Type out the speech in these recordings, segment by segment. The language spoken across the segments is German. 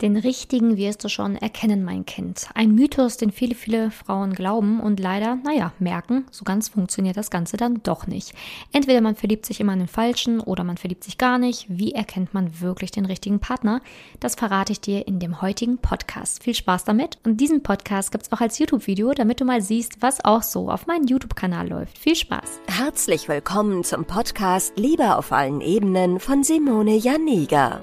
Den richtigen wirst du schon erkennen, mein Kind. Ein Mythos, den viele, viele Frauen glauben und leider, naja, merken, so ganz funktioniert das Ganze dann doch nicht. Entweder man verliebt sich immer in den Falschen oder man verliebt sich gar nicht. Wie erkennt man wirklich den richtigen Partner? Das verrate ich dir in dem heutigen Podcast. Viel Spaß damit und diesen Podcast gibt's auch als YouTube-Video, damit du mal siehst, was auch so auf meinem YouTube-Kanal läuft. Viel Spaß! Herzlich willkommen zum Podcast Liebe auf allen Ebenen von Simone Janiga.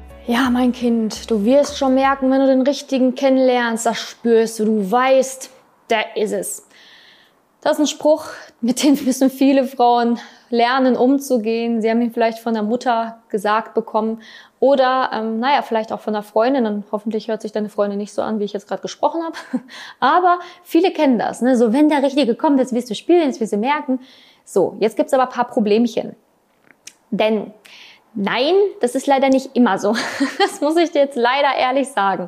Ja, mein Kind, du wirst schon merken, wenn du den richtigen kennenlernst, das spürst du, du weißt, der ist es. Das ist ein Spruch, mit dem müssen viele Frauen lernen, umzugehen. Sie haben ihn vielleicht von der Mutter gesagt bekommen oder, ähm, naja, vielleicht auch von der Freundin. Und hoffentlich hört sich deine Freundin nicht so an, wie ich jetzt gerade gesprochen habe. Aber viele kennen das. Ne? So, wenn der Richtige kommt, jetzt wirst du spielen, jetzt wirst du merken. So, jetzt gibt's aber ein paar Problemchen. Denn Nein, das ist leider nicht immer so. Das muss ich dir jetzt leider ehrlich sagen.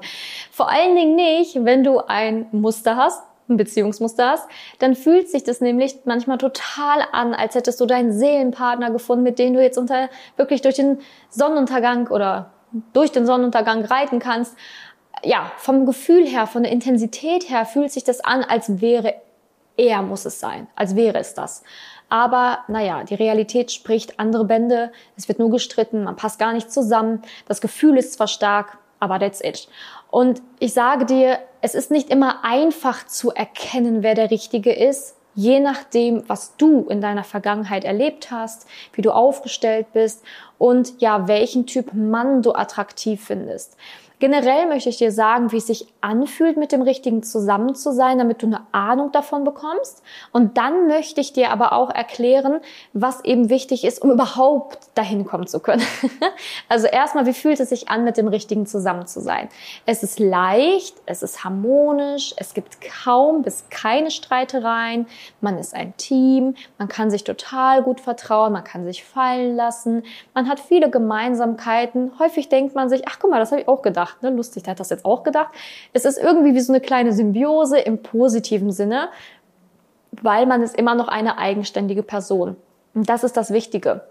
Vor allen Dingen nicht, wenn du ein Muster hast, ein Beziehungsmuster hast, dann fühlt sich das nämlich manchmal total an, als hättest du deinen Seelenpartner gefunden, mit dem du jetzt unter, wirklich durch den Sonnenuntergang oder durch den Sonnenuntergang reiten kannst. Ja, vom Gefühl her, von der Intensität her fühlt sich das an, als wäre er muss es sein, als wäre es das. Aber naja, die Realität spricht andere Bände, es wird nur gestritten, man passt gar nicht zusammen, das Gefühl ist zwar stark, aber that's it. Und ich sage dir, es ist nicht immer einfach zu erkennen, wer der Richtige ist, je nachdem, was du in deiner Vergangenheit erlebt hast, wie du aufgestellt bist und ja, welchen Typ Mann du attraktiv findest. Generell möchte ich dir sagen, wie es sich anfühlt, mit dem Richtigen zusammen zu sein, damit du eine Ahnung davon bekommst. Und dann möchte ich dir aber auch erklären, was eben wichtig ist, um überhaupt dahin kommen zu können. also erstmal, wie fühlt es sich an, mit dem Richtigen zusammen zu sein? Es ist leicht, es ist harmonisch, es gibt kaum bis keine Streitereien, man ist ein Team, man kann sich total gut vertrauen, man kann sich fallen lassen, man hat viele Gemeinsamkeiten. Häufig denkt man sich, ach guck mal, das habe ich auch gedacht gedacht, ne? lustig, der hat das jetzt auch gedacht. Es ist irgendwie wie so eine kleine Symbiose im positiven Sinne, weil man ist immer noch eine eigenständige Person. Und das ist das Wichtige.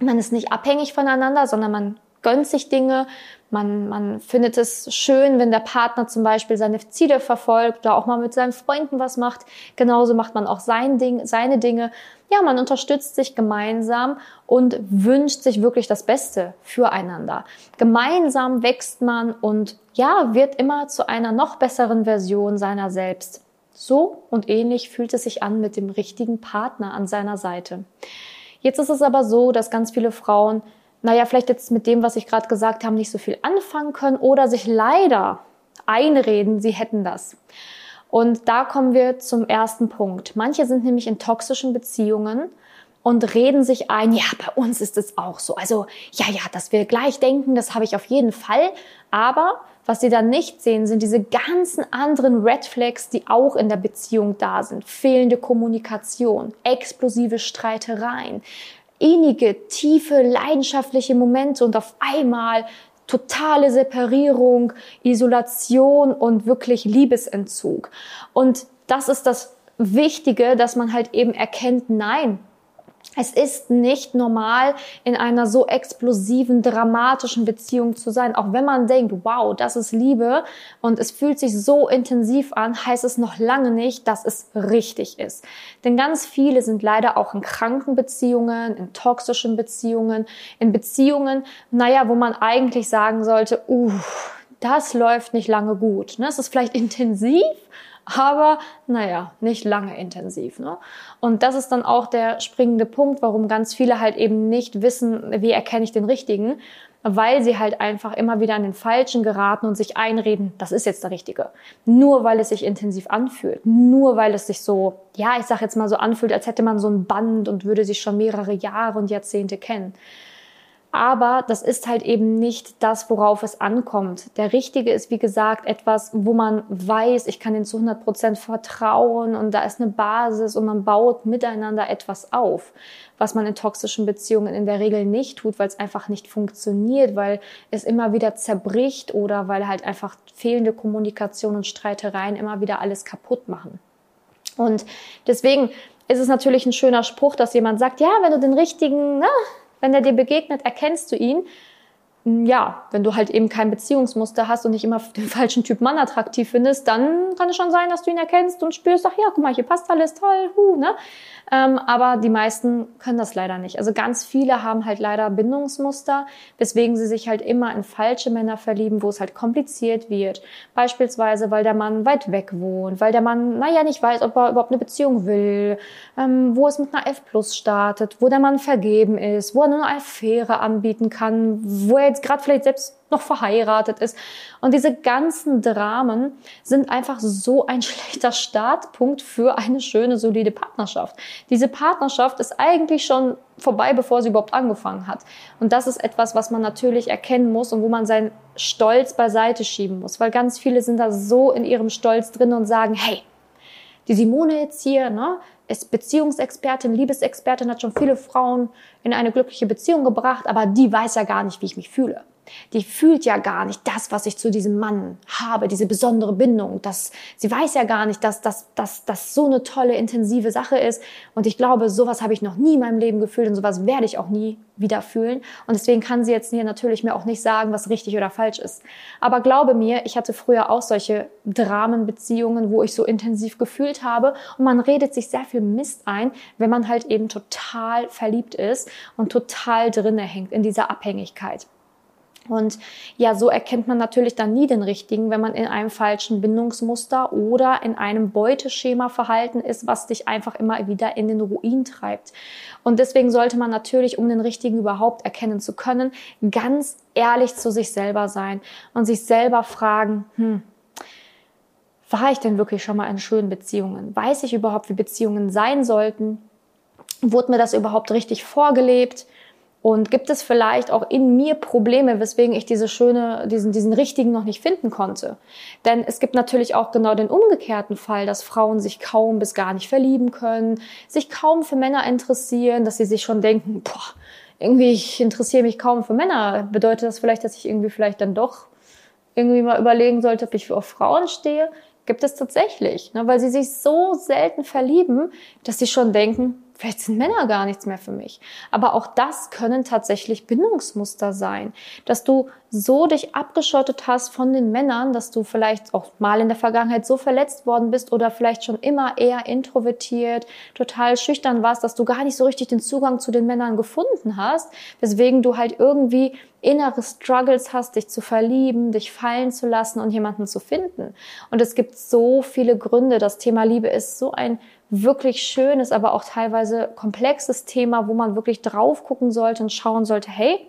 Man ist nicht abhängig voneinander, sondern man gönnt sich Dinge, man, man findet es schön, wenn der Partner zum Beispiel seine Ziele verfolgt oder auch mal mit seinen Freunden was macht. Genauso macht man auch sein Ding, seine Dinge. Ja, man unterstützt sich gemeinsam und wünscht sich wirklich das Beste füreinander. Gemeinsam wächst man und ja, wird immer zu einer noch besseren Version seiner selbst. So und ähnlich fühlt es sich an mit dem richtigen Partner an seiner Seite. Jetzt ist es aber so, dass ganz viele Frauen naja, vielleicht jetzt mit dem, was ich gerade gesagt habe, nicht so viel anfangen können oder sich leider einreden, sie hätten das. Und da kommen wir zum ersten Punkt. Manche sind nämlich in toxischen Beziehungen und reden sich ein, ja, bei uns ist es auch so. Also, ja, ja, dass wir gleich denken, das habe ich auf jeden Fall. Aber was sie dann nicht sehen, sind diese ganzen anderen Red Flags, die auch in der Beziehung da sind. Fehlende Kommunikation, explosive Streitereien, innige, tiefe, leidenschaftliche Momente und auf einmal totale Separierung, Isolation und wirklich Liebesentzug. Und das ist das Wichtige, dass man halt eben erkennt, nein, es ist nicht normal, in einer so explosiven, dramatischen Beziehung zu sein. Auch wenn man denkt, wow, das ist Liebe und es fühlt sich so intensiv an, heißt es noch lange nicht, dass es richtig ist. Denn ganz viele sind leider auch in kranken Beziehungen, in toxischen Beziehungen, in Beziehungen, naja, wo man eigentlich sagen sollte, uh, das läuft nicht lange gut. Ne? Es ist vielleicht intensiv, aber naja, nicht lange intensiv. Ne? Und das ist dann auch der springende Punkt, warum ganz viele halt eben nicht wissen, wie erkenne ich den richtigen, weil sie halt einfach immer wieder an den Falschen geraten und sich einreden, das ist jetzt der Richtige. Nur weil es sich intensiv anfühlt, nur weil es sich so, ja, ich sag jetzt mal so anfühlt, als hätte man so ein Band und würde sich schon mehrere Jahre und Jahrzehnte kennen. Aber das ist halt eben nicht das, worauf es ankommt. Der Richtige ist, wie gesagt, etwas, wo man weiß, ich kann ihn zu 100 Prozent vertrauen und da ist eine Basis und man baut miteinander etwas auf, was man in toxischen Beziehungen in der Regel nicht tut, weil es einfach nicht funktioniert, weil es immer wieder zerbricht oder weil halt einfach fehlende Kommunikation und Streitereien immer wieder alles kaputt machen. Und deswegen ist es natürlich ein schöner Spruch, dass jemand sagt, ja, wenn du den richtigen, na, wenn er dir begegnet, erkennst du ihn. Ja, wenn du halt eben kein Beziehungsmuster hast und nicht immer den falschen Typ Mann attraktiv findest, dann kann es schon sein, dass du ihn erkennst und spürst, ach ja, guck mal, hier passt alles toll, hu, ne? Ähm, aber die meisten können das leider nicht. Also ganz viele haben halt leider Bindungsmuster, weswegen sie sich halt immer in falsche Männer verlieben, wo es halt kompliziert wird. Beispielsweise, weil der Mann weit weg wohnt, weil der Mann, naja, nicht weiß, ob er überhaupt eine Beziehung will, ähm, wo es mit einer F plus startet, wo der Mann vergeben ist, wo er nur eine Affäre anbieten kann, wo er jetzt gerade vielleicht selbst noch verheiratet ist. Und diese ganzen Dramen sind einfach so ein schlechter Startpunkt für eine schöne, solide Partnerschaft. Diese Partnerschaft ist eigentlich schon vorbei, bevor sie überhaupt angefangen hat. Und das ist etwas, was man natürlich erkennen muss und wo man seinen Stolz beiseite schieben muss, weil ganz viele sind da so in ihrem Stolz drin und sagen, hey, die Simone jetzt hier, ne, ist Beziehungsexpertin, Liebesexpertin, hat schon viele Frauen in eine glückliche Beziehung gebracht, aber die weiß ja gar nicht, wie ich mich fühle die fühlt ja gar nicht das, was ich zu diesem Mann habe, diese besondere Bindung. Das, sie weiß ja gar nicht, dass das dass, dass so eine tolle, intensive Sache ist. Und ich glaube, sowas habe ich noch nie in meinem Leben gefühlt und sowas werde ich auch nie wieder fühlen. Und deswegen kann sie jetzt hier natürlich mir auch nicht sagen, was richtig oder falsch ist. Aber glaube mir, ich hatte früher auch solche Dramenbeziehungen, wo ich so intensiv gefühlt habe. Und man redet sich sehr viel Mist ein, wenn man halt eben total verliebt ist und total drinne hängt in dieser Abhängigkeit. Und ja, so erkennt man natürlich dann nie den richtigen, wenn man in einem falschen Bindungsmuster oder in einem Beuteschema verhalten ist, was dich einfach immer wieder in den Ruin treibt. Und deswegen sollte man natürlich, um den richtigen überhaupt erkennen zu können, ganz ehrlich zu sich selber sein und sich selber fragen, hm, war ich denn wirklich schon mal in schönen Beziehungen? Weiß ich überhaupt, wie Beziehungen sein sollten? Wurde mir das überhaupt richtig vorgelebt? Und gibt es vielleicht auch in mir Probleme, weswegen ich diese schöne, diesen, diesen richtigen noch nicht finden konnte? Denn es gibt natürlich auch genau den umgekehrten Fall, dass Frauen sich kaum bis gar nicht verlieben können, sich kaum für Männer interessieren, dass sie sich schon denken, boah, irgendwie ich interessiere mich kaum für Männer. Bedeutet das vielleicht, dass ich irgendwie vielleicht dann doch irgendwie mal überlegen sollte, ob ich auf Frauen stehe? Gibt es tatsächlich, ne? weil sie sich so selten verlieben, dass sie schon denken, vielleicht sind Männer gar nichts mehr für mich. Aber auch das können tatsächlich Bindungsmuster sein, dass du so dich abgeschottet hast von den Männern, dass du vielleicht auch mal in der Vergangenheit so verletzt worden bist oder vielleicht schon immer eher introvertiert, total schüchtern warst, dass du gar nicht so richtig den Zugang zu den Männern gefunden hast, weswegen du halt irgendwie innere Struggles hast, dich zu verlieben, dich fallen zu lassen und jemanden zu finden. Und es gibt so viele Gründe. Das Thema Liebe ist so ein wirklich schönes, aber auch teilweise komplexes Thema, wo man wirklich drauf gucken sollte und schauen sollte, hey,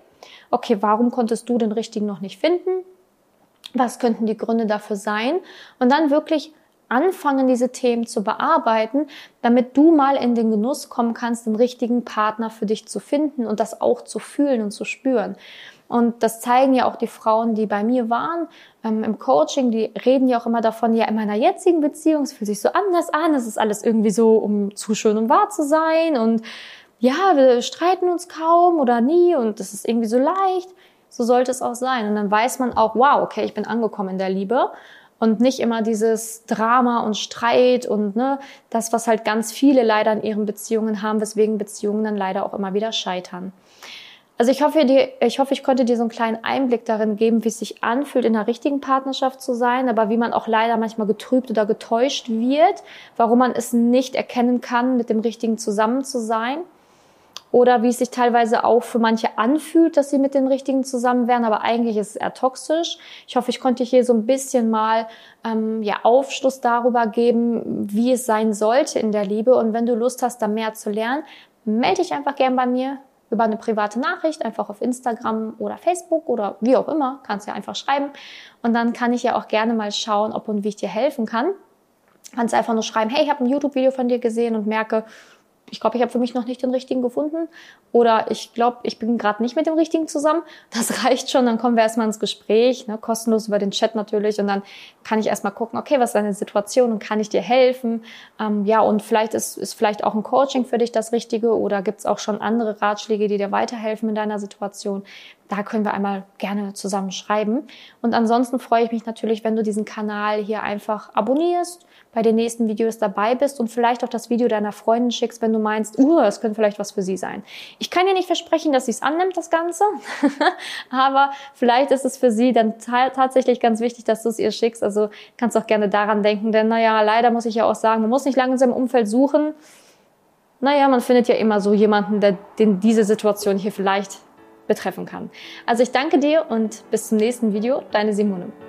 okay, warum konntest du den richtigen noch nicht finden? Was könnten die Gründe dafür sein? Und dann wirklich anfangen, diese Themen zu bearbeiten, damit du mal in den Genuss kommen kannst, den richtigen Partner für dich zu finden und das auch zu fühlen und zu spüren. Und das zeigen ja auch die Frauen, die bei mir waren ähm, im Coaching, die reden ja auch immer davon, ja, in meiner jetzigen Beziehung, es fühlt sich so anders an, es ist alles irgendwie so, um zu schön und wahr zu sein und ja, wir streiten uns kaum oder nie und das ist irgendwie so leicht. So sollte es auch sein. Und dann weiß man auch, wow, okay, ich bin angekommen in der Liebe und nicht immer dieses Drama und Streit und ne, das, was halt ganz viele leider in ihren Beziehungen haben, weswegen Beziehungen dann leider auch immer wieder scheitern. Also ich hoffe, ich hoffe, ich konnte dir so einen kleinen Einblick darin geben, wie es sich anfühlt, in einer richtigen Partnerschaft zu sein, aber wie man auch leider manchmal getrübt oder getäuscht wird, warum man es nicht erkennen kann, mit dem Richtigen zusammen zu sein. Oder wie es sich teilweise auch für manche anfühlt, dass sie mit den Richtigen zusammen wären, aber eigentlich ist es eher toxisch. Ich hoffe, ich konnte hier so ein bisschen mal ähm, ja, Aufschluss darüber geben, wie es sein sollte in der Liebe. Und wenn du Lust hast, da mehr zu lernen, melde dich einfach gern bei mir über eine private Nachricht, einfach auf Instagram oder Facebook oder wie auch immer, kannst ja einfach schreiben. Und dann kann ich ja auch gerne mal schauen, ob und wie ich dir helfen kann. Kannst einfach nur schreiben, hey, ich habe ein YouTube-Video von dir gesehen und merke, ich glaube, ich habe für mich noch nicht den richtigen gefunden oder ich glaube, ich bin gerade nicht mit dem richtigen zusammen. Das reicht schon, dann kommen wir erstmal ins Gespräch, ne, kostenlos über den Chat natürlich und dann kann ich erstmal gucken, okay, was ist deine Situation und kann ich dir helfen? Ähm, ja, und vielleicht ist, ist vielleicht auch ein Coaching für dich das Richtige oder gibt es auch schon andere Ratschläge, die dir weiterhelfen in deiner Situation? Da können wir einmal gerne zusammen schreiben. Und ansonsten freue ich mich natürlich, wenn du diesen Kanal hier einfach abonnierst, bei den nächsten Videos dabei bist und vielleicht auch das Video deiner Freundin schickst, wenn du meinst, uh, es könnte vielleicht was für sie sein. Ich kann dir nicht versprechen, dass sie es annimmt, das Ganze, aber vielleicht ist es für sie dann tatsächlich ganz wichtig, dass du es ihr schickst. Also kannst auch gerne daran denken, denn naja, leider muss ich ja auch sagen, man muss nicht lange in seinem Umfeld suchen. Naja, man findet ja immer so jemanden, der den diese Situation hier vielleicht betreffen kann. Also ich danke dir und bis zum nächsten Video, deine Simone.